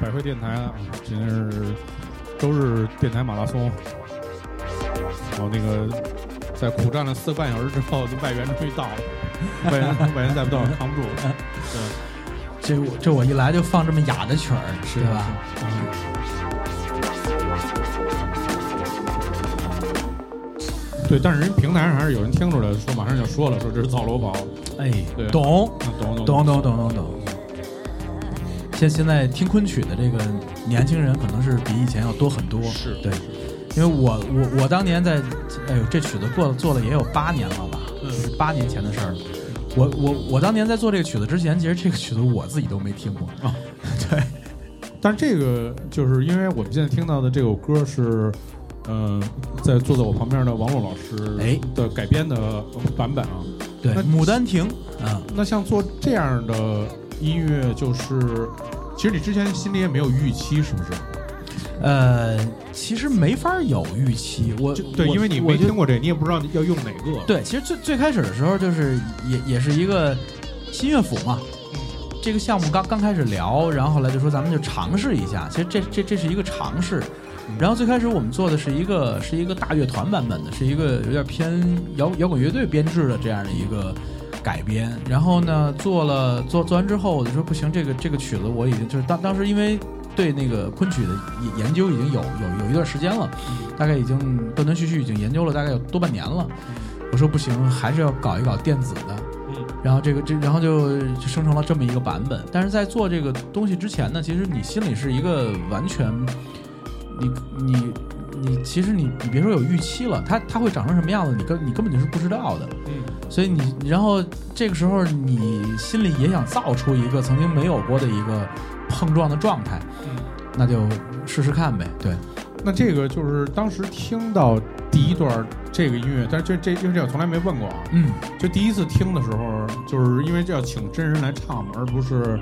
百汇电台啊！今天是周日电台马拉松，然后那个在苦战了四个半小时之后，外援终于到了，外援外援再不到扛不住了。对这我这我一来就放这么哑的曲儿，是对吧？对，但是人平台上还是有人听出来，说马上就说了，说这是造楼宝。哎对，懂嗯懂懂懂懂懂懂懂。现现在听昆曲的这个年轻人可能是比以前要多很多，是对，因为我我我当年在，哎呦，这曲子过了做了也有八年了吧，嗯就是八年前的事儿了。我我我当年在做这个曲子之前，其实这个曲子我自己都没听过啊。对，但这个就是因为我们现在听到的这首歌是，呃，在坐在我旁边的王璐老师哎的改编的版本啊。对，那《牡丹亭》啊，那像做这样的音乐，就是其实你之前心里也没有预期，是不是？呃，其实没法有预期，我对，因为你没听过这，你也不知道要用哪个。对，其实最最开始的时候，就是也也是一个新乐府嘛。这个项目刚刚开始聊，然后后来就说咱们就尝试一下。其实这这这是一个尝试。然后最开始我们做的是一个是一个大乐团版本的，是一个有点偏摇摇滚乐队编制的这样的一个改编。然后呢，做了做做完之后，我就说不行，这个这个曲子我已经就是当当时因为对那个昆曲的研研究已经有有有一段时间了，大概已经断断续续已经研究了大概有多半年了。我说不行，还是要搞一搞电子的。嗯然后这个这然后就就生成了这么一个版本。但是在做这个东西之前呢，其实你心里是一个完全，你你你其实你你别说有预期了，它它会长成什么样子，你根你根本就是不知道的。嗯所以你然后这个时候你心里也想造出一个曾经没有过的一个碰撞的状态，嗯。那就试试看呗。对，那这个就是当时听到第一段这个音乐，但是这这因为这我从来没问过啊，嗯。就第一次听的时候，就是因为这要请真人来唱嘛，而不是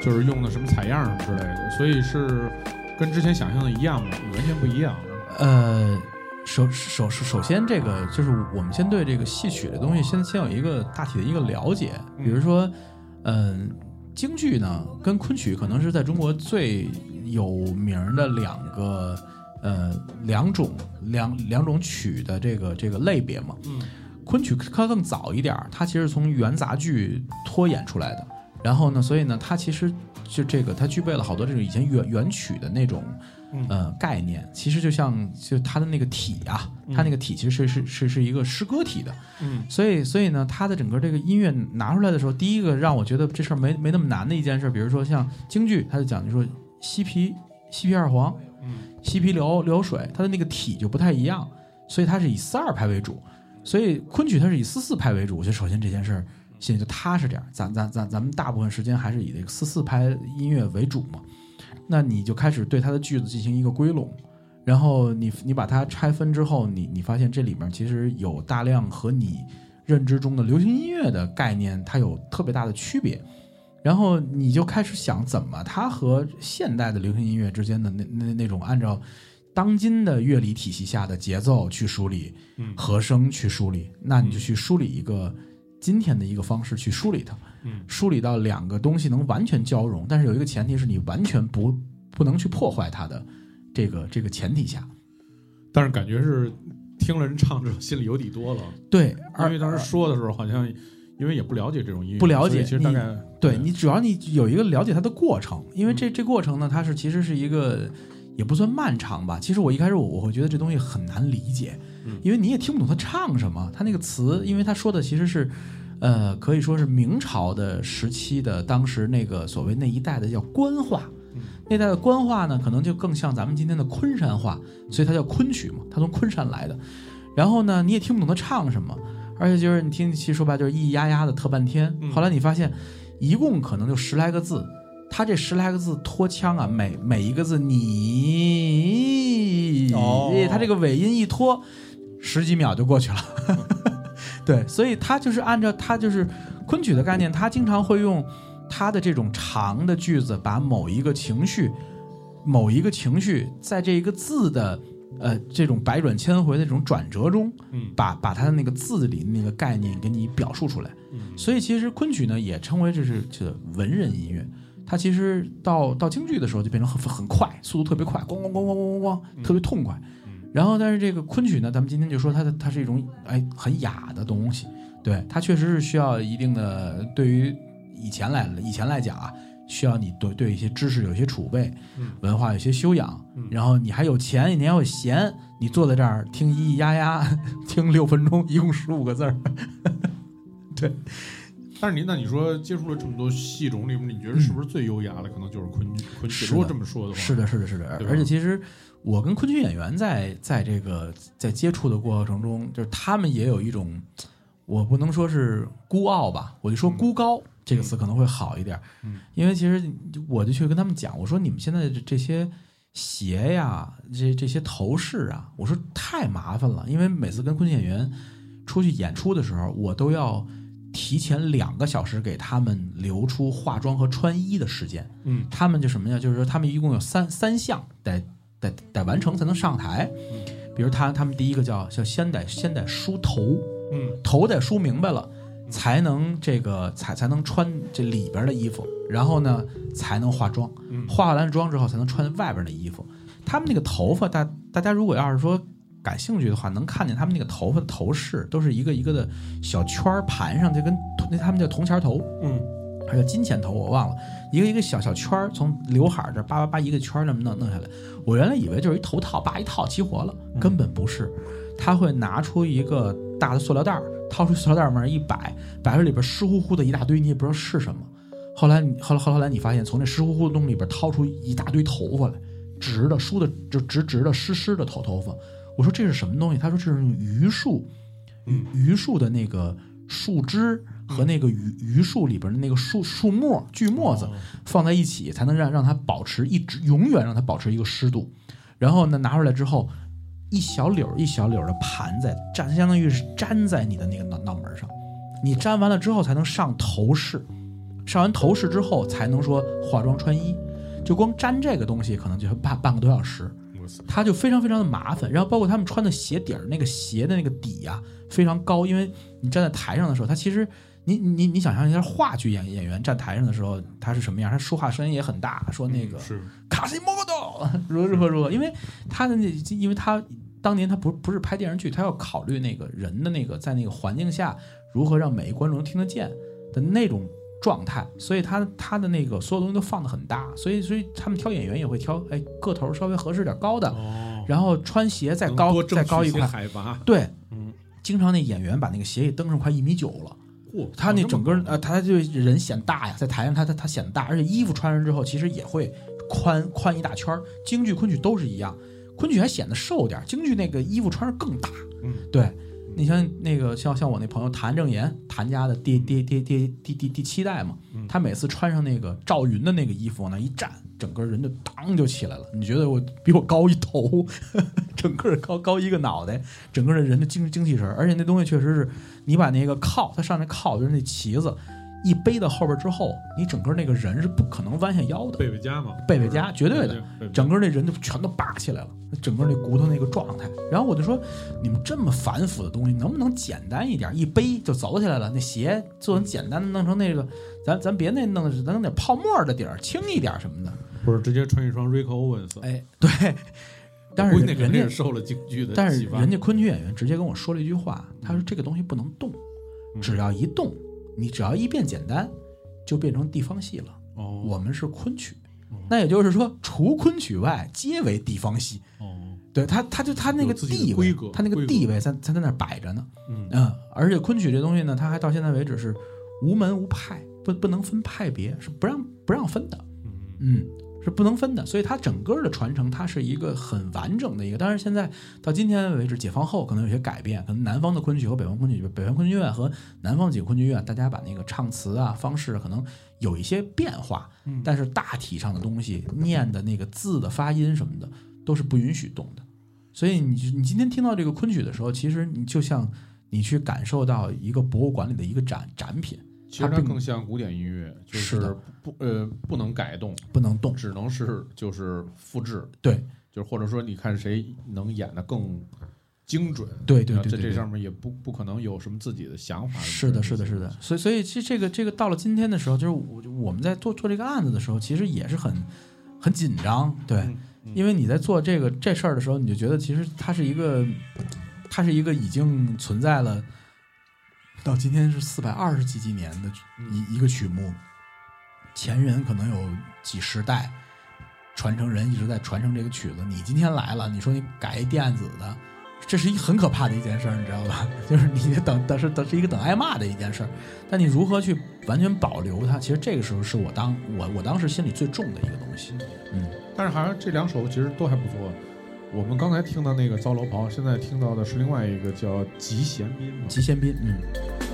就是用的什么采样什么之类的，所以是跟之前想象的一样吗？完全不一样。呃，首首首首先，这个就是我们先对这个戏曲的东西先先有一个大体的一个了解。比如说，嗯、京剧呢跟昆曲可能是在中国最有名儿的两个呃两种两两种曲的这个这个类别嘛。嗯昆曲它更早一点儿，它其实从元杂剧脱演出来的。然后呢，所以呢，它其实就这个，它具备了好多这种以前元元曲的那种嗯呃概念。其实就像就它的那个体啊，它那个体其实是是是是一个诗歌体的。嗯所以所以呢，它的整个这个音乐拿出来的时候，第一个让我觉得这事儿没没那么难的一件事，比如说像京剧，它就讲究说西皮西皮二黄，嗯西皮流流水，它的那个体就不太一样，所以它是以四二拍为主。所以昆曲它是以四四拍为主，就首先这件事儿心里就踏实点儿。咱咱咱咱们大部分时间还是以这个四四拍音乐为主嘛，那你就开始对它的句子进行一个归拢，然后你你把它拆分之后，你你发现这里面其实有大量和你认知中的流行音乐的概念，它有特别大的区别。然后你就开始想怎么它和现代的流行音乐之间的那那那种按照当今的乐理体系下的节奏去梳理，嗯和声去梳理，那你就去梳理一个今天的一个方式去梳理它，嗯。梳理到两个东西能完全交融，但是有一个前提是你完全不不能去破坏它的这个这个前提下，但是感觉是听了人唱之后心里有底多了，对，因而为当时说的时候好像因为也不了解这种音乐，不了解其实大概对你主要你有一个了解它的过程，因为这这过程呢，它是其实是一个也不算漫长吧。其实我一开始我我会觉得这东西很难理解，因为你也听不懂他唱什么，他那个词，因为他说的其实是。呃，可以说是明朝的时期的，当时那个所谓那一代的叫官话，那代的官话呢，可能就更像咱们今天的昆山话，所以它叫昆曲嘛，它从昆山来的。然后呢，你也听不懂他唱什么，而且就是你听，其实说白就是咿咿呀呀的特半天。后来你发现，一共可能就十来个字，他这十来个字拖腔啊，每每一个字你，哦他这个尾音一拖，十几秒就过去了。对，所以他就是按照他就是昆曲的概念，他经常会用他的这种长的句子，把某一个情绪、某一个情绪在这一个字的呃这种百转千回的这种转折中，嗯把把他的那个字里那个概念给你表述出来。嗯所以其实昆曲呢也称为这是这文人音乐。它其实到到京剧的时候就变成很很快，速度特别快，咣咣咣咣咣咣咣，特别痛快。嗯然后，但是这个昆曲呢，咱们今天就说它的它是一种哎很雅的东西，对它确实是需要一定的对于以前来以前来讲啊，需要你对对一些知识有一些储备，嗯。文化有些修养，嗯。然后你还有钱，你还有闲，你坐在这儿听咿咿呀呀，听六分钟，一共十五个字儿，但是您那你说接触了这么多戏种里面，你觉得是不是最优雅的可能就是昆剧？昆曲，果这么说的话，是的，是的，是的，而且其实我跟昆曲演员在在这个在接触的过程中，就是他们也有一种，我不能说是孤傲吧，我就说孤高、这个词可能会好一点，嗯因为其实我就去跟他们讲，我说你们现在这这些鞋呀，这这些头饰啊，我说太麻烦了，因为每次跟昆曲演员出去演出的时候，我都要。提前两个小时给他们留出化妆和穿衣的时间，嗯他们就什么呀？就是说他们一共有三三项得得得完成才能上台。嗯比如他他们第一个叫叫先得先得梳头，嗯头得梳明白了，才能这个才才能穿这里边的衣服，然后呢才能化妆，嗯化完妆之后才能穿外边的衣服。他们那个头发，大大家如果要是说感兴趣的话，能看见他们那个头发的头饰都是一个一个的小圈儿盘上，就跟那他们叫铜钱头，嗯还有金钱头，我忘了，一个一个小小圈儿，从刘海这儿叭叭叭一个圈儿那么弄弄下来。我原来以为就是一头套，叭一套齐活了，根本不是。他会拿出一个大的塑料袋儿，掏出塑料袋儿往那儿一摆，摆出里边湿乎乎的一大堆，你也不知道是什么。后来你后来后来你发现，从那湿乎乎的东西里边掏出一大堆头发来，直的梳的就直直的湿湿的头头发。我说这是什么东西？他说这是用榆树，嗯榆树的那个树枝和那个榆榆树里边的那个树树末锯末子哦放在一起，才能让让它保持一直永远让它保持一个湿度。然后呢，拿出来之后，一小绺一小绺的盘在粘，相当于是粘在你的那个脑脑门上。你粘完了之后，才能上头饰，上完头饰之后，才能说化妆穿衣。就光粘这个东西，可能就要半半个多小时。我操它就非常非常的麻烦。然后包括他们穿的鞋底儿，那个鞋的那个底呀、非常高，因为你站在台上的时候，他其实你你你想象一下，话剧演演员站台上的时候，他是什么样？他说话声音也很大，说那个是卡西莫多如何如何如何，因为他的那，因为他当年他不不是拍电视剧，他要考虑那个人的那个在那个环境下如何让每一观众都听得见的那种状态，所以他他的那个所有东西都放的很大，所以所以他们挑演员也会挑哎个头稍微合适点高的，哦，然后穿鞋再高再高一块，海拔，对，嗯，经常那演员把那个鞋给蹬上快一米九了。嚯，他那整个呃，他就人显大呀，在台上他他他显大，而且衣服穿上之后，其实也会宽宽一大圈儿。京剧、昆曲都是一样，昆曲还显得瘦点儿，京剧那个衣服穿上更大。嗯，对，你像那个像像我那朋友谭正岩，谭家的第第第第第第第七代嘛，嗯他每次穿上那个赵云的那个衣服往那一站，整个人就当就起来了。你觉得我比我高一头，整个高高一个脑袋，整个人的精精气神儿，而且那东西确实是，你把那个靠，它上面靠就是那旗子，一背到后边之后，你整个那个人是不可能弯下腰的，贝贝佳嘛，贝贝佳绝对的，整个那人就全都拔起来了，整个那骨头那个状态。然后我就说，你们这么繁复的东西，能不能简单一点？一背就走起来了。那鞋做成简单的，弄成那个，咱咱别那弄，咱弄点泡沫的底儿，轻一点什么的。或者直接穿一双 Rick Owens，哎，对。但是人家受了京剧的但是人家昆曲演员直接跟我说了一句话，他说这个东西不能动，嗯只要一动，你只要一变简单，就变成地方戏了。哦，我们是昆曲哦，那也就是说，除昆曲外，皆为地方戏。哦，对他，他就他那个地位，他那个地位在在在那儿摆着呢。嗯嗯，而且昆曲这东西呢，它还到现在为止是无门无派，不不能分派别，是不让不让分的。嗯嗯，是不能分的。所以它整个的传承，它是一个很完整的一个。当然，现在到今天为止，解放后可能有些改变，可能南方的昆曲和北方昆曲，北方昆剧院和南方几个昆剧院，大家把那个唱词啊方式可能有一些变化，嗯但是大体上的东西，念的那个字的发音什么的，都是不允许动的。所以你你今天听到这个昆曲的时候，其实你就像你去感受到一个博物馆里的一个展展品，其实它更像古典音乐，就是不呃不能改动，不能动。只能是就是复制，对就是或者说你看谁能演的更精准，对对然后在这对对对上面也不不可能有什么自己的想法。是的，是的，是的。所以，所以其实这个这个到了今天的时候，就是我我们在做做这个案子的时候，其实也是很很紧张，对，嗯嗯因为你在做这个这事儿的时候，你就觉得其实它是一个，它是一个已经存在了到今天是四百二十几几年的一一个曲目，前人可能有几十代传承人一直在传承这个曲子。你今天来了，你说你改一电子的，这是一很可怕的一件事儿，你知道吧？就是你等等是等是一个等挨骂的一件事儿。但你如何去完全保留它？其实这个时候是我当我我当时心里最重的一个东西。嗯，但是好像这两首其实都还不错。我们刚才听到那个糟楼袍，现在听到的是另外一个叫《吉贤斌》嘛。集贤宾，嗯。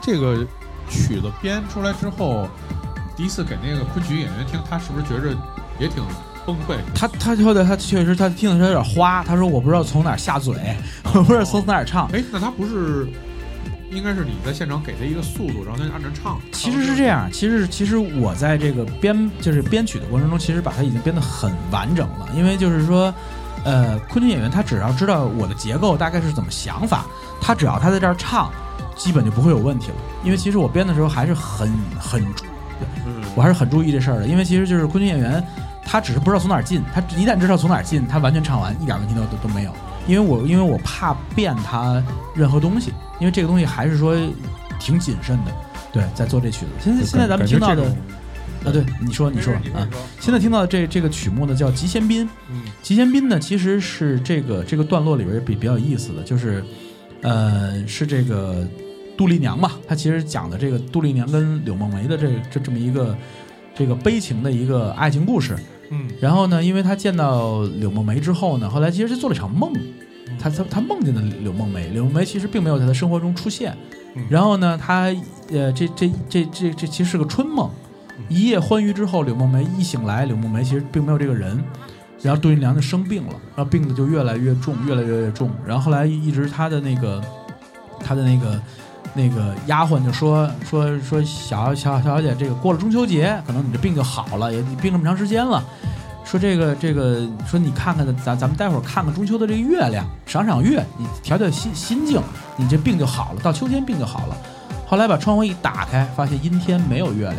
这个曲子编出来之后，第一次给那个昆曲演员听，他是不是觉着也挺崩溃？他他说的他确实他听的时候有点花，他说我不知道从哪儿下嘴，我不知道从哪儿唱。哎，那他不是应该是你在现场给他一个速度，然后他就按着唱？其实是这样，其实其实我在这个编就是编曲的过程中，其实把它已经编得很完整了，因为就是说，呃，昆曲演员他只要知道我的结构大概是怎么想法，他只要他在这儿唱，基本就不会有问题了。因为其实我编的时候还是很很嗯，我还是很注意这事儿的，因为其实就是昆曲演员，他只是不知道从哪儿进，他一旦知道从哪儿进，他完全唱完一点问题都都都没有。因为我因为我怕变他任何东西，因为这个东西还是说挺谨慎的。对，在做这曲子。现在现在咱们听到的啊，对，你说你说啊，现在听到的这这个曲目呢叫《集贤宾》。嗯集贤宾呢其实是这个这个段落里边比比较有意思的，就是呃是这个杜丽娘嘛，她其实讲的这个杜丽娘跟柳梦梅的这这这么一个这个悲情的一个爱情故事。嗯然后呢，因为他见到柳梦梅之后呢，后来其实是做了一场梦，他他他梦见的柳梦梅，柳梦梅其实并没有在他生活中出现嗯。然后呢，他呃这这这这这其实是个春梦，一夜欢愉之后，柳梦梅一醒来，柳梦梅其实并没有这个人。然后杜丽娘就生病了，然后病的就越来越重，越来越越重。然后后来一直他的那个他的那个那个丫鬟就说说说小小小小姐，这个过了中秋节，可能你这病就好了，也你病这么长时间了。说这个这个，说你看看咱咱们待会儿看看中秋的这个月亮，赏赏月，你调调心心境，你这病就好了，到秋天病就好了。后来把窗户一打开，发现阴天没有月亮。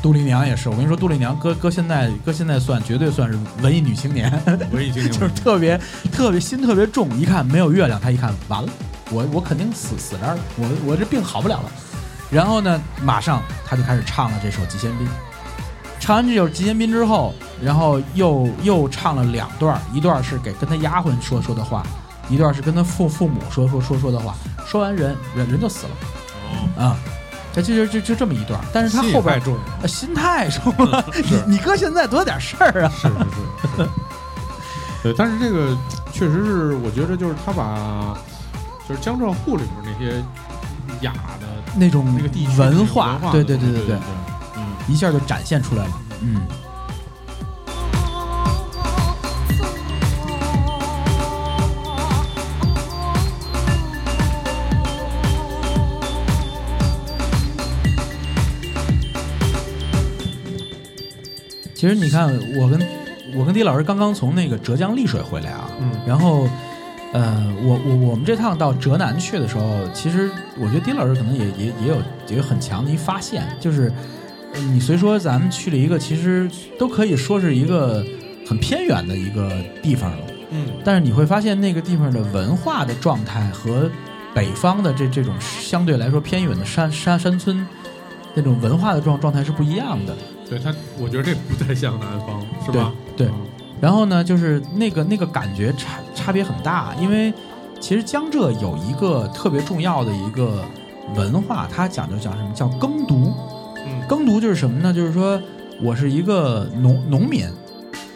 杜丽娘也是，我跟你说，杜丽娘搁搁现在搁现在算，绝对算是文艺女青年，文艺青年 就是特别特别心特别重。一看没有月亮，她一看完了，我我肯定死死这儿了，我我这病好不了了。然后呢，马上他就开始唱了这首《极限宾》。唱完这首《极限宾》之后，然后又又唱了两段儿，一段是给跟他丫鬟说说的话，一段是跟他父父母说说说说的话。说完人人人就死了哦，啊，这就就就就这么一段儿。但是他后边太重心太重了，你你哥现在多点事儿啊。是是是是。对，但是这个确实是，我觉得就是他把就是江浙沪里面那些雅的那种那个地区文化，对对对对对，嗯，一下就展现出来了。嗯，其实你看，我跟我跟狄老师刚刚从那个浙江丽水回来啊，嗯然后，呃，我我我们这趟到浙南去的时候，其实我觉得丁老师可能也也也有也有很强的一发现，就是呃你虽说咱们去了一个其实都可以说是一个很偏远的一个地方了，嗯但是你会发现那个地方的文化的状态和北方的这这种相对来说偏远的山山山村那种文化的状状态是不一样的。对他，我觉得这不太像南方，是吧？对对嗯然后呢，就是那个那个感觉差差别很大，因为其实江浙有一个特别重要的一个文化，它讲究讲什么叫耕读。嗯耕读就是什么呢？就是说我是一个农农民，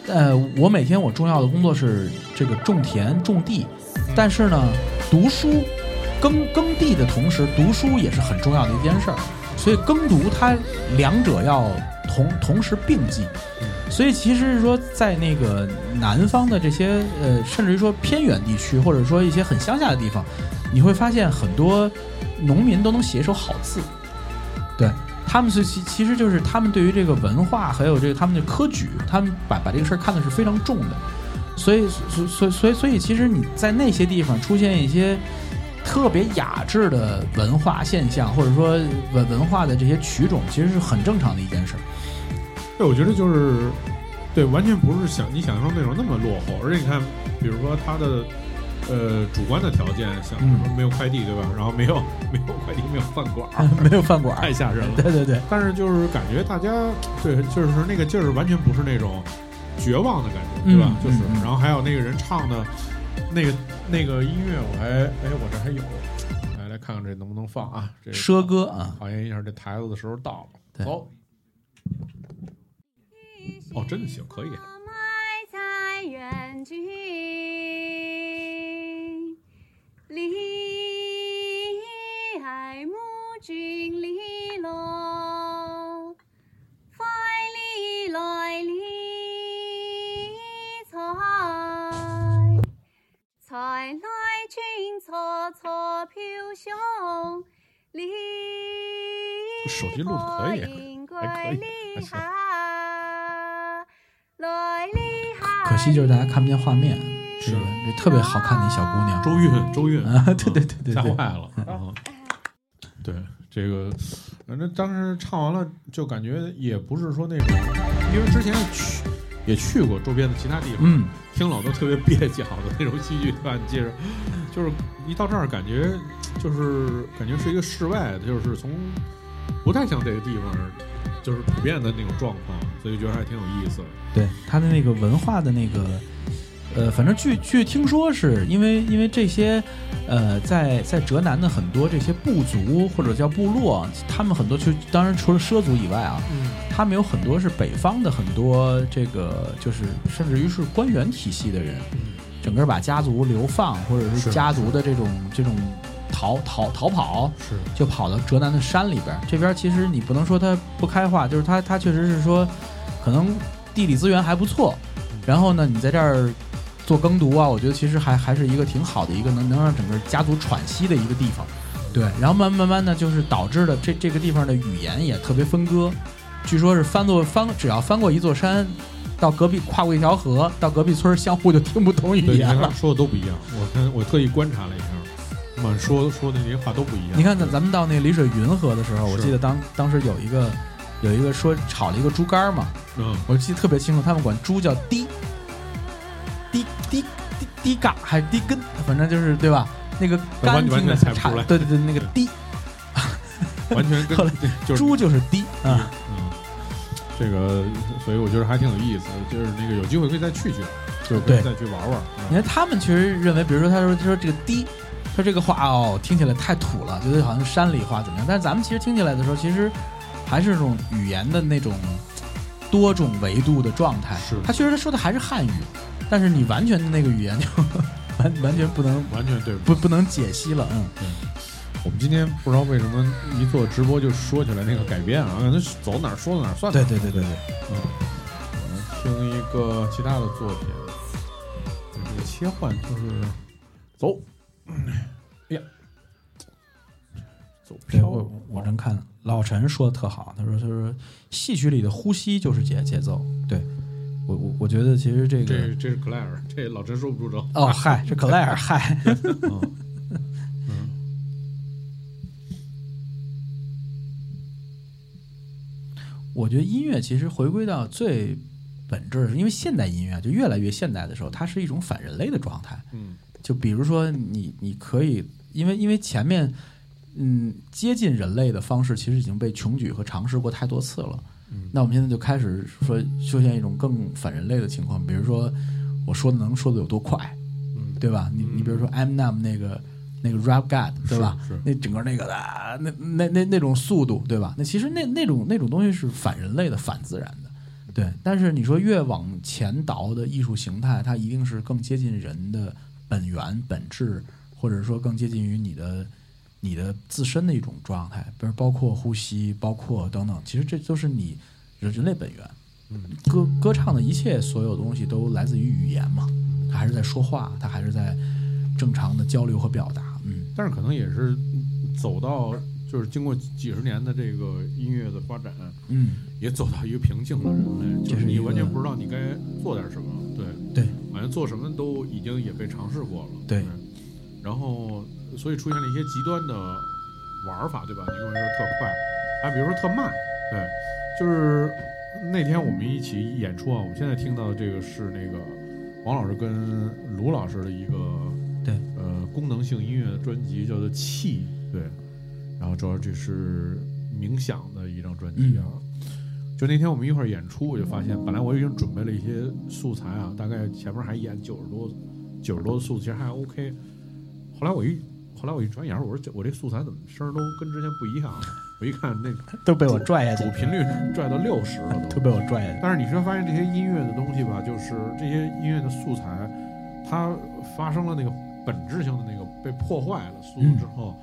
呃，我每天我重要的工作是这个种田种地，但是呢，读书耕耕地的同时，读书也是很重要的一件事儿。所以耕读它两者要同同时并进。所以其实是说，在那个南方的这些呃，甚至于说偏远地区，或者说一些很乡下的地方，你会发现很多农民都能写一手好字。对他们是其其实就是他们对于这个文化还有这个他们的科举，他们把把这个事儿看的是非常重的。所以所所所以所以其实你在那些地方出现一些特别雅致的文化现象，或者说文文化的这些曲种，其实是很正常的一件事儿。对，我觉得就是对，完全不是想你想象中那种那么落后，而且你看，比如说他的呃主观的条件，像什么没有快递，对吧？然后没有没有快递，没有饭馆，没有饭馆，太吓人了。对对对，但是就是感觉大家对，就是那个劲儿，完全不是那种绝望的感觉，对吧？嗯就是然后还有那个人唱的那个那个音乐，我还哎，我这还有，来来看看这能不能放啊？这奢歌啊，考验一下这台子的时候到了，走。哦，真的行，可以。埋在远近，离爱慕君离落，快离来离财，财来君错错飘香，离手机录得可以还可以可惜就是大家看不见画面，是这特别好看的一小姑娘，周韵，周韵啊对对对对对吓坏了。然后对这个，反正当时唱完了，就感觉也不是说那种，因为之前去也去过周边的其他地方，嗯，听老都特别蹩脚的那种戏剧，对吧？你记着，就是一到这儿感觉就是感觉是一个室外的，就是从不太像这个地方就是普遍的那种状况，所以觉得还挺有意思的。对他的那个文化的那个，呃，反正据据听说是因为因为这些，呃，在在浙南的很多这些部族或者叫部落，他们很多就当然除了畲族以外啊，嗯。他们有很多是北方的很多这个就是甚至于是官员体系的人，嗯。整个把家族流放或者是是。家族的这种这种逃逃逃跑，是就跑到浙南的山里边。这边其实你不能说它不开化，就是它它确实是说，可能地理资源还不错。然后呢，你在这儿做耕读啊，我觉得其实还还是一个挺好的一个能能让整个家族喘息的一个地方。对，然后慢慢慢慢的就是导致了这这个地方的语言也特别分割。据说是翻过翻，只要翻过一座山，到隔壁跨过一条河，到隔壁村相互就听不懂语言了。说的都不一样。我跟我特意观察了一下，满说说的那些话都不一样。你看咱咱们到那个丽水云河的时候，我记得当当时有一个有一个说炒了一个猪肝儿嘛，嗯，我记得特别清楚，他们管猪叫滴滴滴滴滴嘎还是滴根，反正就是对吧？那个干净的全猜不出来差对对对，那个滴完全 跟就是猪就是滴啊，嗯，这个所以我觉得还挺有意思的，就是那个有机会可以再去去，就是可以对再去玩玩。你看他们其实认为，比如说他说他说这个滴，说这个话哦听起来太土了，觉得好像山里话怎么样？但是咱们其实听起来的时候，其实还是这种语言的那种多种维度的状态。是他确实他说的还是汉语，但是你完全的那个语言就 完完全不能完全对不不能解析了，嗯。我们今天不知道为什么一做直播就说起来那个改编啊，那走哪儿说到哪儿算哪儿。对对对对对，我们听一个其他的作品，这个切换就是走，哎呀，走飘我我真看老陈说的特好，他说他说戏曲里的呼吸就是节节奏。对我我我觉得其实这个这这是克莱尔，这老陈说不出招。哦嗨，是克莱尔 嗨，嗯嗯，我觉得音乐其实回归到最本质，是因为现代音乐就越来越现代的时候，它是一种反人类的状态。嗯就比如说你你可以，因为因为前面嗯接近人类的方式其实已经被穷举和尝试过太多次了。嗯那我们现在就开始说出现一种更反人类的情况，比如说我说的能说的有多快，嗯，对吧？你你比如说 Eminem 那个那个 Rap God，对吧？那整个那个啊，那那那那种速度，对吧？那其实那那种那种东西是反人类的、反自然的，对。但是你说越往前倒的艺术形态，它一定是更接近人的本源、本质，或者说更接近于你的你的自身的一种状态，比如包括呼吸，包括等等，其实这都是你人人类本源。嗯歌歌唱的一切所有东西都来自于语言嘛，他还是在说话，他还是在正常的交流和表达。嗯，但是可能也是走到，就是经过几十年的这个音乐的发展，嗯，也走到一个瓶颈了。人类就是你完全不知道你该做点什么，对。对，好像做什么都已经也被尝试过了，对。然后所以出现了一些极端的玩法，对吧？你认为说特快，啊，比如说特慢，对，就是那天我们一起演出啊，我们现在听到的这个是那个王老师跟卢老师的一个对。呃功能性音乐专辑，叫做《气》，对，然后主要这是冥想的一张专辑啊。就那天我们一块儿演出，我就发现，本来我已经准备了一些素材啊，大概前面还演九十多九十多的素，其实还 OK。后来我一后来我一转眼，我说我这素材怎么声儿都跟之前不一样了？我一看那 都被我拽下去主频率拽到六十了都 都。被我拽下去。但是你说发现这些音乐的东西吧，就是这些音乐的素材，它发生了那个本质性的那个被破坏了速度之后，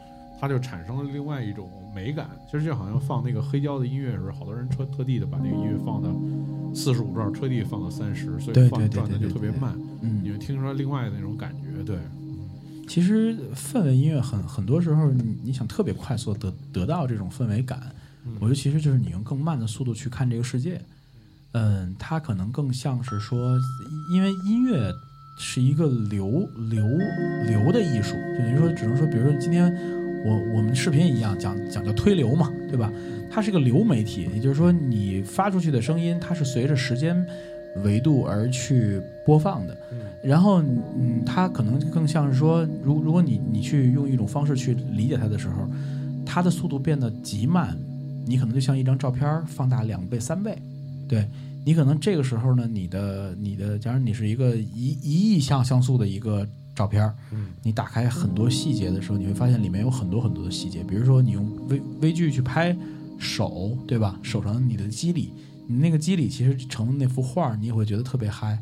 它就产生了另外一种美感。其实就好像放那个黑胶的音乐时候，好多人特特地的把那个音乐放到四十五转，特地放到三十，所以放转的就特别慢，你嗯，会听出来另外的那种感觉。对，其实氛围音乐很很多时候你，你想特别快速地得得到这种氛围感，嗯我觉得其实就是你用更慢的速度去看这个世界。嗯，它可能更像是说，因为音乐是一个流流流的艺术，就等于说，只能说，比如说今天我我们视频一样讲讲究推流嘛，对吧？它是一个流媒体，也就是说，你发出去的声音，它是随着时间维度而去播放的。嗯然后，嗯，它可能更像是说，如如果你你去用一种方式去理解它的时候，它的速度变得极慢，你可能就像一张照片儿放大两倍、三倍，对你可能这个时候呢，你的你的，假如你是一个一一亿像像素的一个照片儿，嗯你打开很多细节的时候，你会发现里面有很多很多的细节，比如说你用微微距去拍手，对吧？手上你的肌理，你那个肌理其实成了那幅画儿，你也会觉得特别嗨。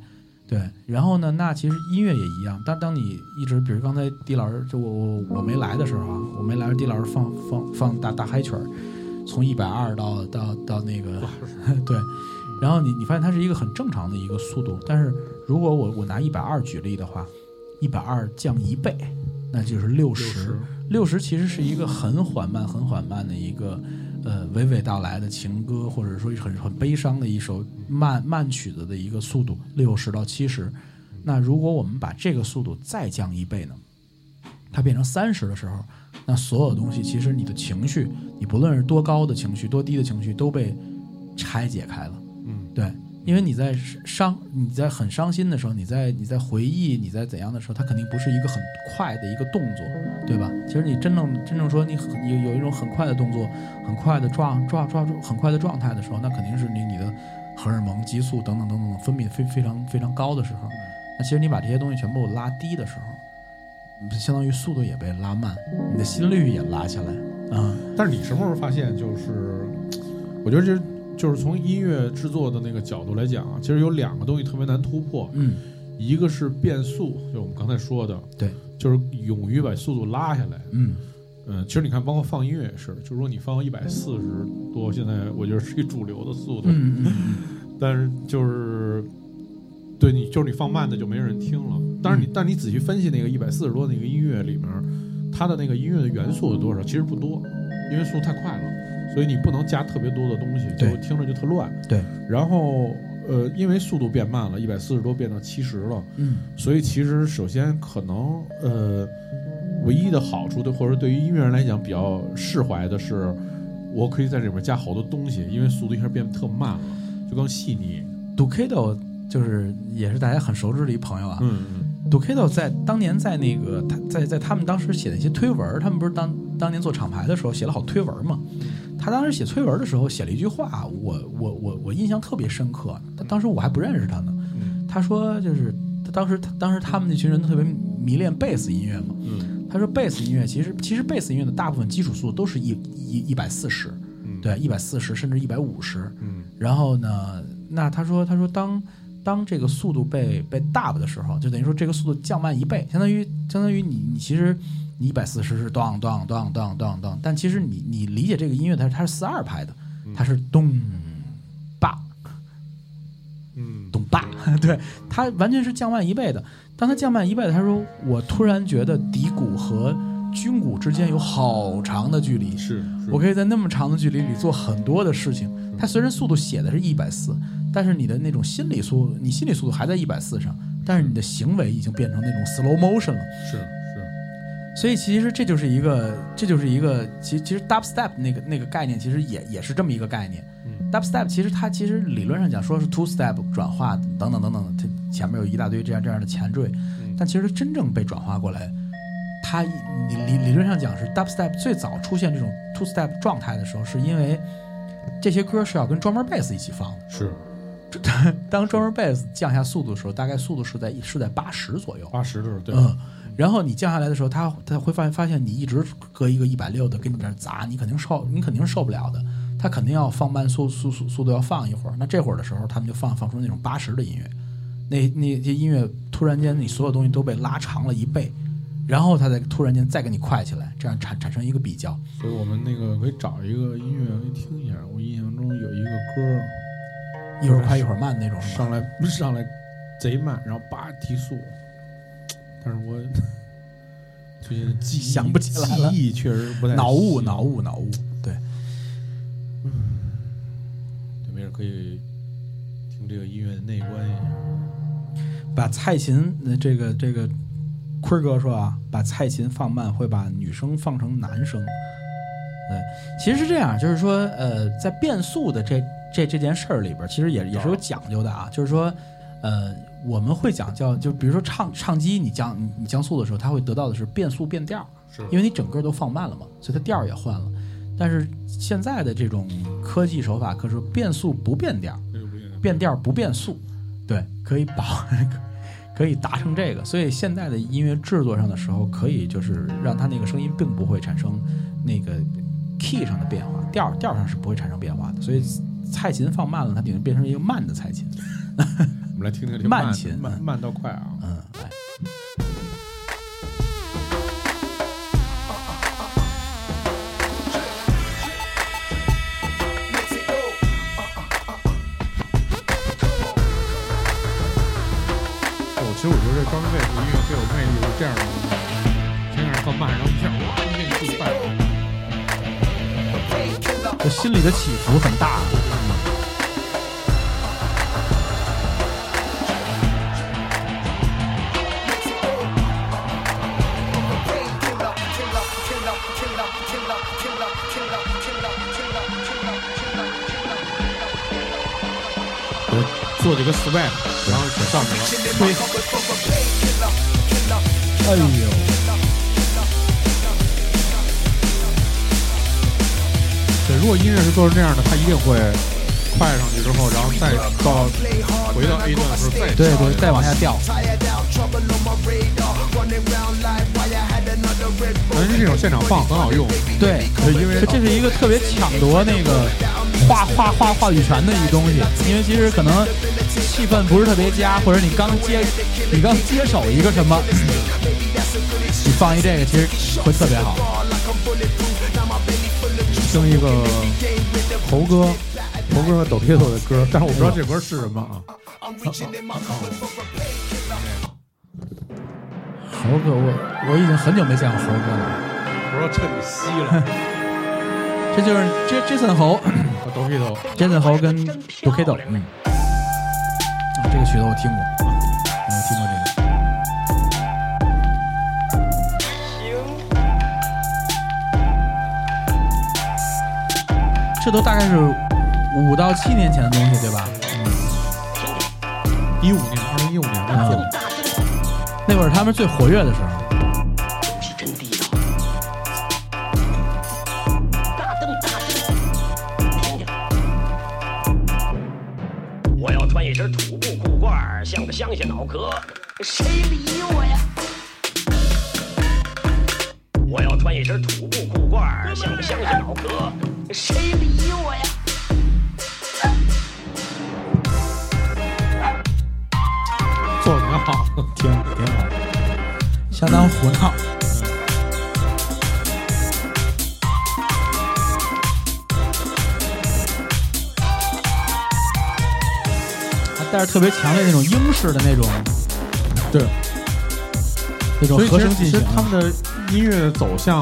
对，然后呢，那其实音乐也一样。当当你一直，比如刚才狄老师，就我我我没来的时候啊，我没来的时候，狄老师放放放大大嗨曲儿，从一百二到到到那个对，然后你你发现它是一个很正常的一个速度，但是如果我我拿一百二举例的话，一百二降一倍，那就是六十。六十其实是一个很缓慢、很缓慢的一个呃娓娓道来的情歌，或者说很很悲伤的一首慢慢曲子的一个速度，六十到七十。那如果我们把这个速度再降一倍呢？它变成三十的时候，那所有东西其实你的情绪，你不论是多高的情绪、多低的情绪，都被拆解开了。嗯对，因为你在伤，你在很伤心的时候，你在你在回忆，你在怎样的时候，它肯定不是一个很快的一个动作，对吧？其实你真正真正说你很有有一种很快的动作，很快的状状状很快的状态的时候，那肯定是你你的荷尔蒙、激素等等等等分泌非非常非常高的时候。那其实你把这些东西全部拉低的时候，相当于速度也被拉慢，你的心率也拉下来啊。但是你什么时候发现，就是我觉得这就是从音乐制作的那个角度来讲啊，其实有两个东西特别难突破，嗯，一个是变速，就我们刚才说的，对，就是勇于把速度拉下来。嗯嗯，其实你看，包括放音乐也是，就是说你放一百四十多，现在我觉得是一主流的速度，嗯嗯嗯 但是就是对你就是你放慢的就没人听了。但是你、嗯但你仔细分析那个一百四十多那个音乐里面，它的那个音乐的元素有多少？其实不多，因为速度太快了，所以你不能加特别多的东西，就听着就特乱。对，然后呃，因为速度变慢了，一百四十多变到七十了，嗯所以其实首先可能呃，唯一的好处对或者对于音乐人来讲比较释怀的是，我可以在里面加好多东西，因为速度一下变得特慢了，就更细腻。，Dukedo 就是也是大家很熟知的一朋友啊。嗯嗯 Dukedo 在当年在那个他在在他们当时写的一些推文，他们不是当当年做厂牌的时候写了好推文嘛？他当时写推文的时候写了一句话，我我我我印象特别深刻。他当时我还不认识他呢，嗯他说就是他当时他当时他们那群人都特别迷恋贝斯音乐嘛。嗯他说贝斯音乐其实其实贝斯音乐的大部分基础速度都是一一一百四十，嗯，对，一百四十甚至一百五十。嗯然后呢，那他说他说当当这个速度被被 dub 的时候，就等于说这个速度降慢一倍，相当于相当于你你其实你一百四十是咚咚咚咚咚咚，但其实你你理解这个音乐它它是四二拍的，它是咚吧嗯咚吧，对，它完全是降慢一倍的。当它降慢一倍的，他说我突然觉得底鼓和军鼓之间有好长的距离，是，我可以在那么长的距离里做很多的事情。它虽然速度写的是一百四，但是你的那种心理速，你心理速度还在一百四上，但是你的行为已经变成那种 slow motion 了。是是，所以其实这就是一个，这就是一个，其实其实 dubstep 那个那个概念其实也也是这么一个概念。嗯 dubstep 其实它其实理论上讲说是 two step 转化等等等等，它前面有一大堆这样这样的前缀，嗯但其实真正被转化过来，它理理理论上讲是 dubstep 最早出现这种 two step 状态的时候，是因为这些歌是要跟 drummer bass 一起放的。是当 drummer bass 降下速度的时候，大概速度是在是在八十左右。八十的时候，对，嗯，然后你降下来的时候，他他会发现发现你一直搁一个一百六的给你这儿砸，你肯定受你肯定是受不了的。他肯定要放慢速速速速度要放一会儿。那这会儿的时候，他们就放放出那种八十的音乐，那那些音乐突然间你所有东西都被拉长了一倍，然后他再突然间再给你快起来，这样产产生一个比较。所以我们那个可以找一个音乐可以听一下。我印象中有一个歌，一会儿快一会儿慢那种？上来上来贼慢，然后叭提速，但是我 最近记忆想不起来了记忆确实不太脑雾脑雾脑雾，对。对，没事可以听这个音乐的内观一下。把蔡琴那这个这个坤儿哥说啊，把蔡琴放慢会把女生放成男生。对，其实是这样，就是说呃，在变速的这这这件事儿里边儿，其实也也是有讲究的啊，就是说呃，我们会讲叫就比如说唱唱机，你降你你降速的时候，它会得到的是变速变调，是因为你整个都放慢了嘛，所以它调儿也换了。但是现在的这种科技手法，可是变速不变调，变调不变速，对，可以保，可以达成这个。所以现在的音乐制作上的时候，可以就是让它那个声音并不会产生那个 key 上的变化，调调上是不会产生变化的。所以蔡琴放慢了，它顶多变成一个慢的蔡琴。我们来听听这慢慢琴慢慢到快啊。嗯，来。我其实我觉得这专门贝斯音乐最有魅力是这样的，先开始放慢，然后一下哇，一下就速快了。这心里的起伏很大。做这个 swag，然后上去了，吹，哎呦，对，如果音乐是做成这样的，它一定会快上去之后，然后再到回到 A 段的时候再对对，再往下掉。但是这种现场放很好用，对，因为这这是一个特别抢夺那个话话话话语权的一东西，因为其实可能气氛不是特别佳，或者你刚接你刚接手一个什么，你放一这个其实会特别好。听一个猴哥，猴哥和抖皮头的歌，但是我不知道这歌是什么啊。猴哥，我我已经很久没见过猴哥了。我说彻底吸了，这就是 J Jason 猴抖铁头。，Jason 猴跟 d o k i d o 嗯，啊，这个曲子我听过，我听过这个。这都大概是五到七年前的东西，对吧？一五年，二零一五年的作品。那会儿他们最活跃的时候。是真地道。大灯大灯，听听。我要穿一身土布裤褂，像个乡下脑壳，谁理你特别强烈那种英式的那种对，那种所以其实其和声进行。实他们的音乐走向，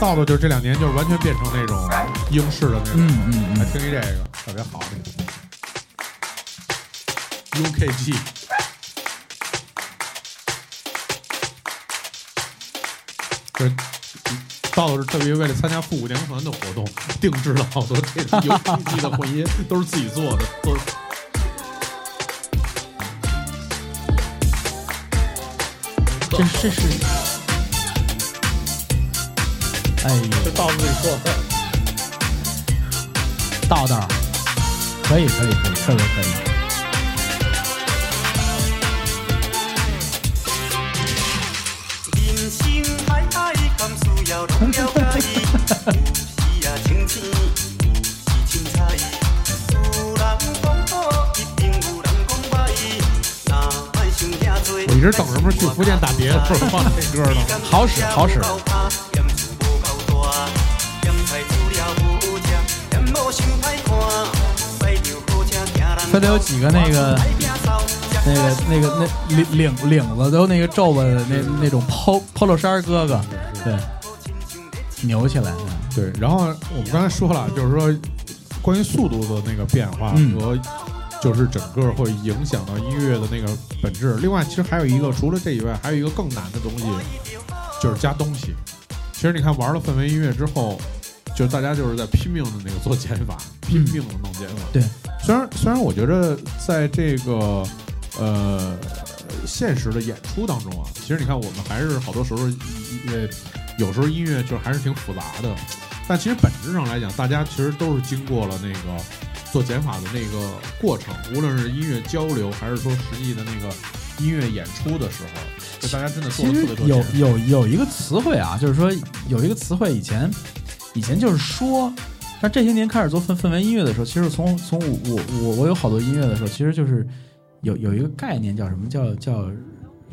到的就是这两年，就是完全变成那种英式的那种。嗯嗯嗯来听一这个特别好，这个 UKG。这到的是特别为了参加复古年团的活动，定制了好多这个 UKG 的混音，都是自己做的，都是这这是，哎呦，这到自己做的。道道，可以可以可以，特别可以。遐多。我一直等什么去福建打碟的时候放这歌呢。好使好使盐厝无够大，盐菜煮了无食，盐某伤歹看。摆着好车行人它得有几个那个那个那个那领领领子都那个皱巴的那那种 polo polo 衫哥哥，对，扭起来的。对，然后我们刚才说了，就是说关于速度的那个变化嗯和就是整个会影响到音乐的那个本质。另外，其实还有一个，除了这以外，还有一个更难的东西，就是加东西。其实你看，玩了氛围音乐之后，就大家就是在拼命的那个做减法，拼命的弄减法。对，虽然虽然我觉得在这个呃现实的演出当中啊，其实你看我们还是好多时候呃有时候音乐就还是挺复杂的，但其实本质上来讲，大家其实都是经过了那个做减法的那个过程，无论是音乐交流还是说实际的那个音乐演出的时候，就大家真的做其了特实有别多减法。有有一个词汇啊，就是说有一个词汇，以前以前就是说，但这些年开始做氛氛围音乐的时候，其实从从我我我我有好多音乐的时候，其实就是有有一个概念叫什么叫叫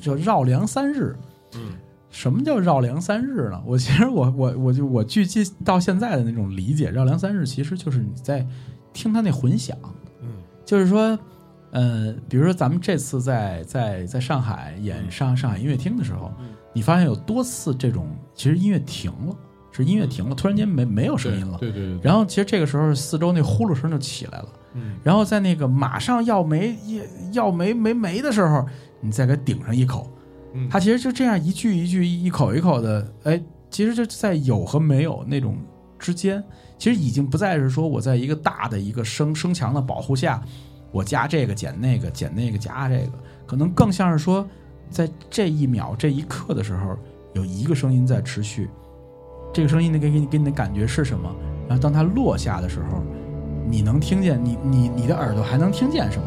叫绕梁三日。嗯，什么叫绕梁三日呢？我其实我我我就我据记到现在的那种理解，绕梁三日其实就是你在听他那混响，嗯。就是说，呃，比如说咱们这次在在在上海演上上海音乐厅的时候，嗯。你发现有多次这种，其实音乐停了，是音乐停了，突然间没没有声音了。对对对对，然后其实这个时候四周那呼噜声就起来了，嗯。然后在那个马上要没要没没没的时候，你再给顶上一口，嗯。它其实就这样一句一句一口一口的，哎，其实就在有和没有那种之间，其实已经不再是说我在一个大的一个声声强的保护下，我加这个减那个减那个加这个，可能更像是说，在这一秒这一刻的时候，有一个声音在持续，这个声音的给给你给你的感觉是什么？然后当它落下的时候，你能听见你你你的耳朵还能听见什么？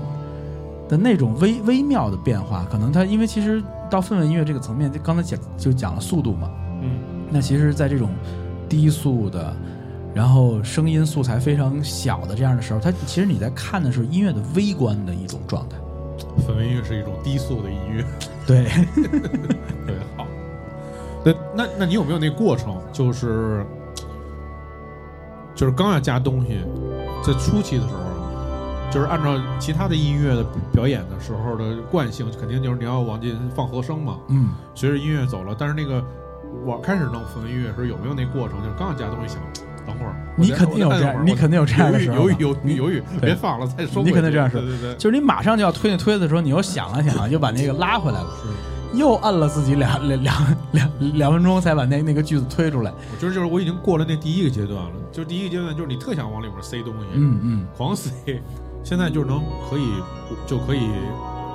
的那种微微妙的变化，可能它因为其实到氛围音乐这个层面，就刚才讲就讲了速度嘛，嗯那其实，在这种低速的，然后声音素材非常小的这样的时候，它其实你在看的是音乐的微观的一种状态。氛围音乐是一种低速的音乐，对，特别好。那那那你有没有那过程？就是就是刚要加东西，在初期的时候，就是按照其他的音乐的表演的时候的惯性，肯定就是你要往进放和声嘛。嗯，随着音乐走了，但是那个我开始弄氛围音乐的时候，有没有那过程？就是刚要加东西，想等会儿，你肯定有这样，你肯定有这样的时候，犹豫犹你豫犹豫，别放了，再收。你肯定这样说对对对，就是你马上就要推那推子的时候，你又想了想，又把那个拉回来了，又摁了自己两两两两两分钟才把那那个句子推出来。我觉得就是我已经过了那第一个阶段了，就是第一个阶段就是你特想往里边塞东西，嗯嗯，狂塞，现在就是能可以就可以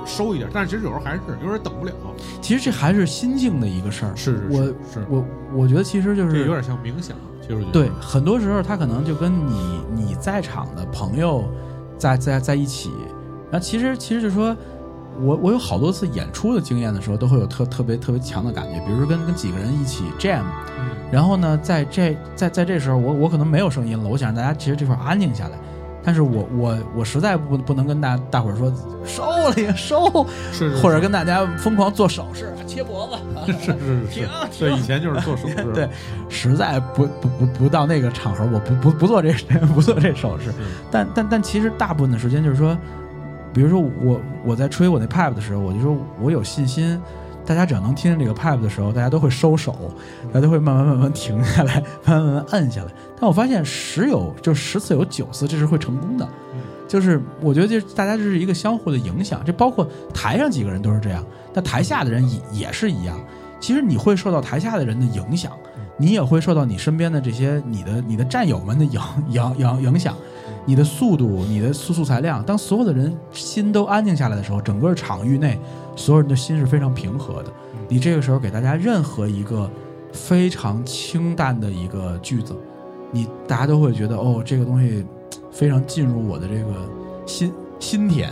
收一点，但是其实有时候还是有点等不了，其实这还是心境的一个事儿。是是我是我我觉得其实就是这有点像冥想，对，很多时候他可能就跟你你在场的朋友在在在一起，然后其实其实就说。我我有好多次演出的经验的时候，都会有特特别特别强的感觉，比如说跟跟几个人一起 jam，嗯然后呢，在这在在这时候，我我可能没有声音了，我想让大家其实这块儿安静下来，但是我我我实在不不能跟大大伙儿说收了呀收，是是或者跟大家疯狂做手势切脖子，是是是停是，对，以前就是做手势，对，实在不不不不到那个场合，我不不不做这 不做这手势。但但但其实大部分的时间就是说，比如说我我在吹我那 pipe 的时候，我就说我有信心，大家只要能听见这个 pipe 的时候，大家都会收手，大家都会慢慢慢慢停下来，慢慢慢慢按下来。但我发现十有就十次有九次这是会成功的，就是我觉得这大家这是一个相互的影响，这包括台上几个人都是这样，但台下的人也也是一样。其实你会受到台下的人的影响，你也会受到你身边的这些你的你的战友们的影 影影影响，你的速度、你的素素材量。当所有的人心都安静下来的时候，整个场域内所有人的心是非常平和的。你这个时候给大家任何一个非常清淡的一个句子，你大家都会觉得哦，这个东西非常进入我的这个心心田，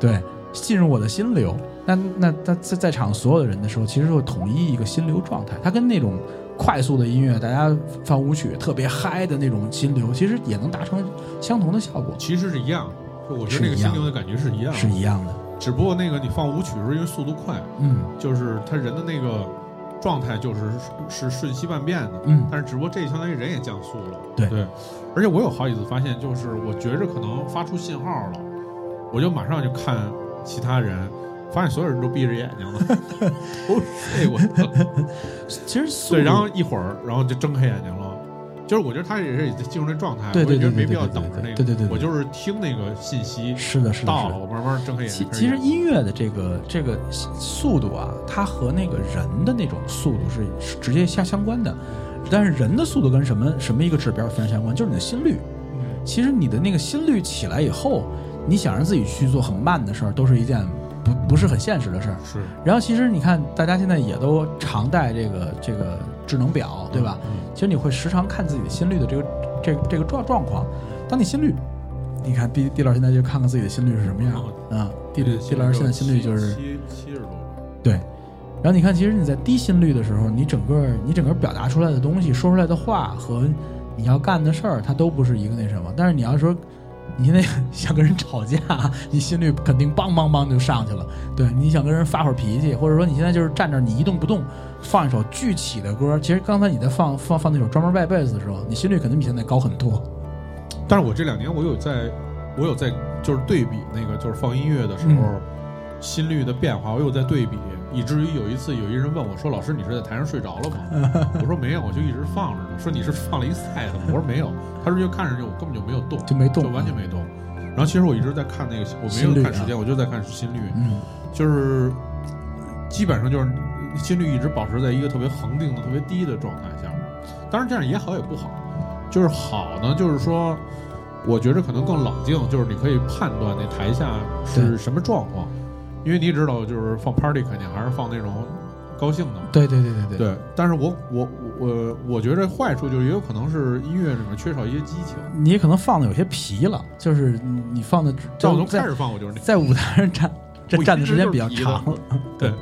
对，进入我的心流。那那那在在场所有的人的时候，其实会统一一个心流状态。它跟那种快速的音乐，大家放舞曲特别嗨的那种心流，其实也能达成相同的效果，其实是一样我觉得那个心流的感觉是一样的，是一样的。只不过那个你放舞曲的时候，因为速度快，嗯。就是他人的那个状态就是是瞬息万变的，嗯。但是只不过这相当于人也降速了，对。对，而且我有好几次发现，就是我觉着可能发出信号了，我就马上就看其他人，发现所有人都闭着眼睛了，哦，哎我操，其实速对，然后一会儿，然后就睁开眼睛了。就是我觉得他也是已经进入那状态，对对我也觉得对对没必要等着那个，对对对对我就是听那个信息是的，是的，到了，我慢慢睁开眼睛。其其实音乐的这个这个速度啊，它和那个人的那种速度是是直接相相关的。但是人的速度跟什么什么一个指标非常相关，就是你的心率。其实你的那个心率起来以后，你想让自己去做很慢的事儿，都是一件不不是很现实的事儿。是然后其实你看，大家现在也都常戴这个这个智能表，对吧？嗯其实你会时常看自己的心率的这个这个这个状状况。当你心率，你看地地老师现在就看看自己的心率是什么样啊？地这地老师现在心率就是七七十多吧，对。然后你看，其实你在低心率的时候，你整个你整个表达出来的东西、说出来的话和你要干的事儿，它都不是一个那什么。但是你要说你现在想跟人吵架，你心率肯定梆梆梆就上去了。对，你想跟人发会儿脾气，或者说你现在就是站那儿你一动不动，放一首巨起的歌，其实刚才你在放放放那首专门拜贝斯的时候，你心率肯定比现在高很多。但是我这两年我有在，我有在就是对比那个就是放音乐的时候、嗯心率的变化，我有在对比，以至于有一次有一人问我说：“老师，你是在台上睡着了吗？” 我说没有，我就一直放着呢。说你是放了一赛的吗？我说没有。他说就看上去我根本就没有动，就没动就完全没动。然后其实我一直在看那个，我没有看时间，我就在看心率，嗯就是基本上就是心率一直保持在一个特别恒定的、特别低的状态下面。当然这样也好也不好，就是好呢，就是说，我觉着可能更冷静，就是你可以判断那台下是什么状况，因为你知道，就是放 party 肯定还是放那种高兴的嘛。对对对对对对，但是我我我我觉着坏处就是也有可能是音乐里面缺少一些激情。你也可能放的有些疲了，就是你你放的但我从开始放，我就是那在舞台上站 这站的时间比较长了。对，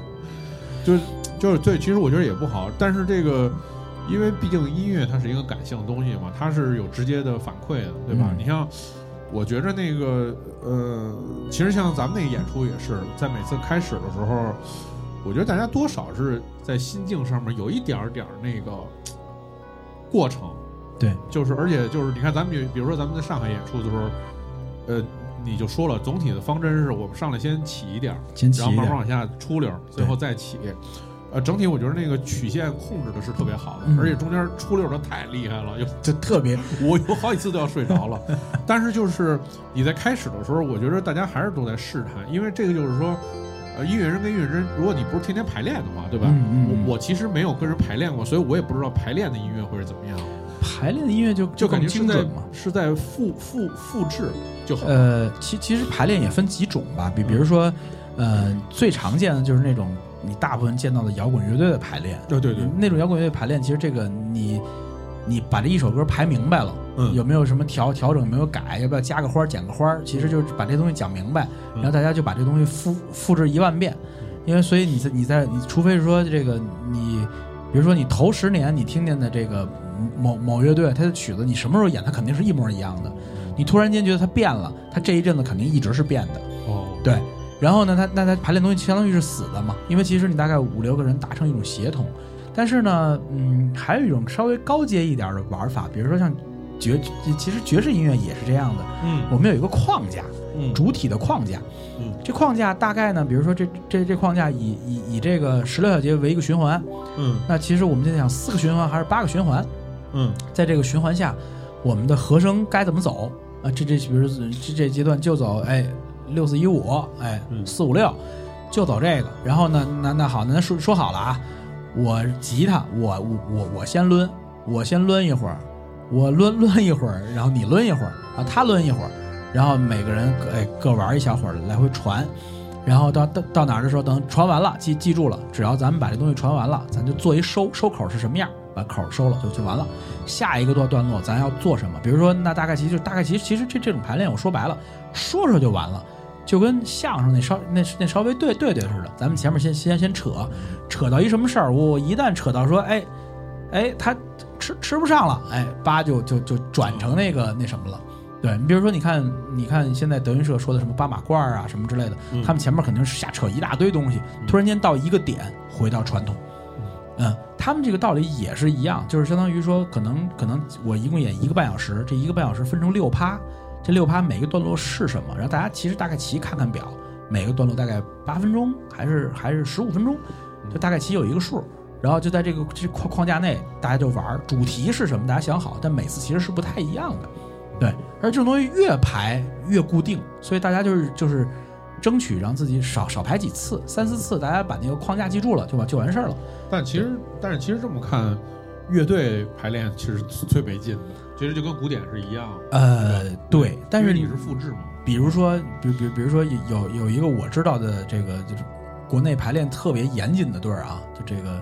就是就是对，其实我觉得也不好，但是这个，因为毕竟音乐它是一个感性的东西嘛，它是有直接的反馈的，对吧？嗯你像，我觉着那个呃，其实像咱们那个演出也是，在每次开始的时候，我觉得大家多少是在心境上面有一点儿点儿那个过程，对，就是而且就是你看咱们比比如说咱们在上海演出的时候，呃，你就说了，总体的方针是我们上来先起一点儿，先起一点然后慢慢往下出溜，最后再起。呃，整体我觉得那个曲线控制的是特别好的，嗯而且中间出溜的太厉害了，有就特别 我有好几次都要睡着了。但是就是你在开始的时候，我觉得大家还是都在试探，因为这个就是说，呃，音乐人跟音乐人，如果你不是天天排练的话，对吧？嗯嗯嗯我我其实没有跟人排练过，所以我也不知道排练的音乐会是怎么样，排练的音乐就就感更觉是在。是在复复复制就好。呃，其其实排练也分几种吧，比比如说，呃，最常见的就是那种你大部分见到的摇滚乐队的排练，对对对，那种摇滚乐队排练，其实这个你你把这一首歌排明白了，嗯。有没有什么调调整，有没有改，要不要加个花儿减个花儿，其实就是把这东西讲明白，嗯。然后大家就把这东西复复制一万遍，因为所以你在你在你除非是说这个你，比如说你头十年你听见的这个某某乐队，它的曲子你什么时候演，它肯定是一模一样的，你突然间觉得它变了，它这一阵子肯定一直是变的，哦，对，然后呢，他那他排练东西相当于是死的嘛，因为其实你大概五六个人达成一种协同，但是呢，嗯，还有一种稍微高阶一点的玩法，比如说像爵，其实爵士音乐也是这样的，嗯。我们有一个框架，嗯。主体的框架，嗯。这框架大概呢，比如说这这这框架以以以这个十六小节为一个循环，嗯。那其实我们就想四个循环还是八个循环，嗯。在这个循环下，我们的和声该怎么走啊？这这比如说这这阶段就走哎六四一五哎嗯四五六，就走这个。然后呢，那那好，那说说好了啊，我吉他我我我我先抡，我先抡一会儿，我抡抡一会儿，然后你抡一会儿，然后他抡一会儿，然后每个人各哎各玩一小会儿，来回传。然后到到到哪儿的时候，等传完了，记记住了，只要咱们把这东西传完了，咱就做一收收口是什么样，把口收了就就完了。下一个段段落咱要做什么？比如说，那大概其实就大概其实其实这这种排练，我说白了，说说就完了，就跟相声那稍那那稍微对对对似的。咱们前面先先先扯，扯到一什么事儿，我一旦扯到说，哎哎，他吃吃不上了，哎，八就就就转成那个那什么了。对你比如说，你看，你看现在德云社说的什么八马褂儿啊什么之类的，嗯他们前面肯定是瞎扯一大堆东西，突然间到一个点回到传统，嗯，他们这个道理也是一样，就是相当于说，可能可能我一共演一个半小时，这一个半小时分成六趴，这六趴每个段落是什么？然后大家其实大概齐看看表，每个段落大概八分钟还是还是十五分钟，就大概齐有一个数。然后就在这个这框框架内，大家就玩儿，主题是什么，大家想好，但每次其实是不太一样的，对。而这种东西越排越固定，所以大家就是就是争取让自己少少排几次，三四次，大家把那个框架记住了，就完就完事儿了。但其实，但是其实这么看，乐队排练其实是最没劲的，其实就跟古典是一样。呃，对，但是你是复制嘛，比如说，比比比如说有有一个我知道的这个就是国内排练特别严谨的队儿啊，就这个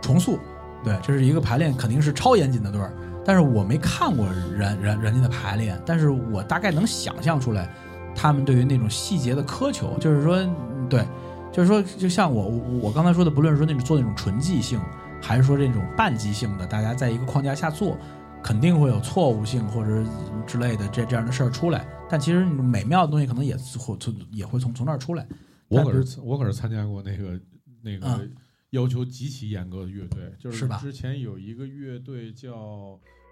重塑，对，这是一个排练肯定是超严谨的队儿，但是我没看过人人人家的排练，但是我大概能想象出来他们对于那种细节的苛求，就是说，嗯对，就是说，就像我我我刚才说的，不论是说那种做那种纯即兴，还是说这种半即兴的，大家在一个框架下做。肯定会有错误性或者之类的这这样的事儿出来，但其实美妙的东西可能也会从也会从从那儿出来。我可是我可是参加过那个那个嗯要求极其严格的乐队，就是之前有一个乐队叫，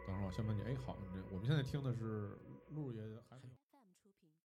等会儿我先问你，哎，好，我们现在听的是陆爷。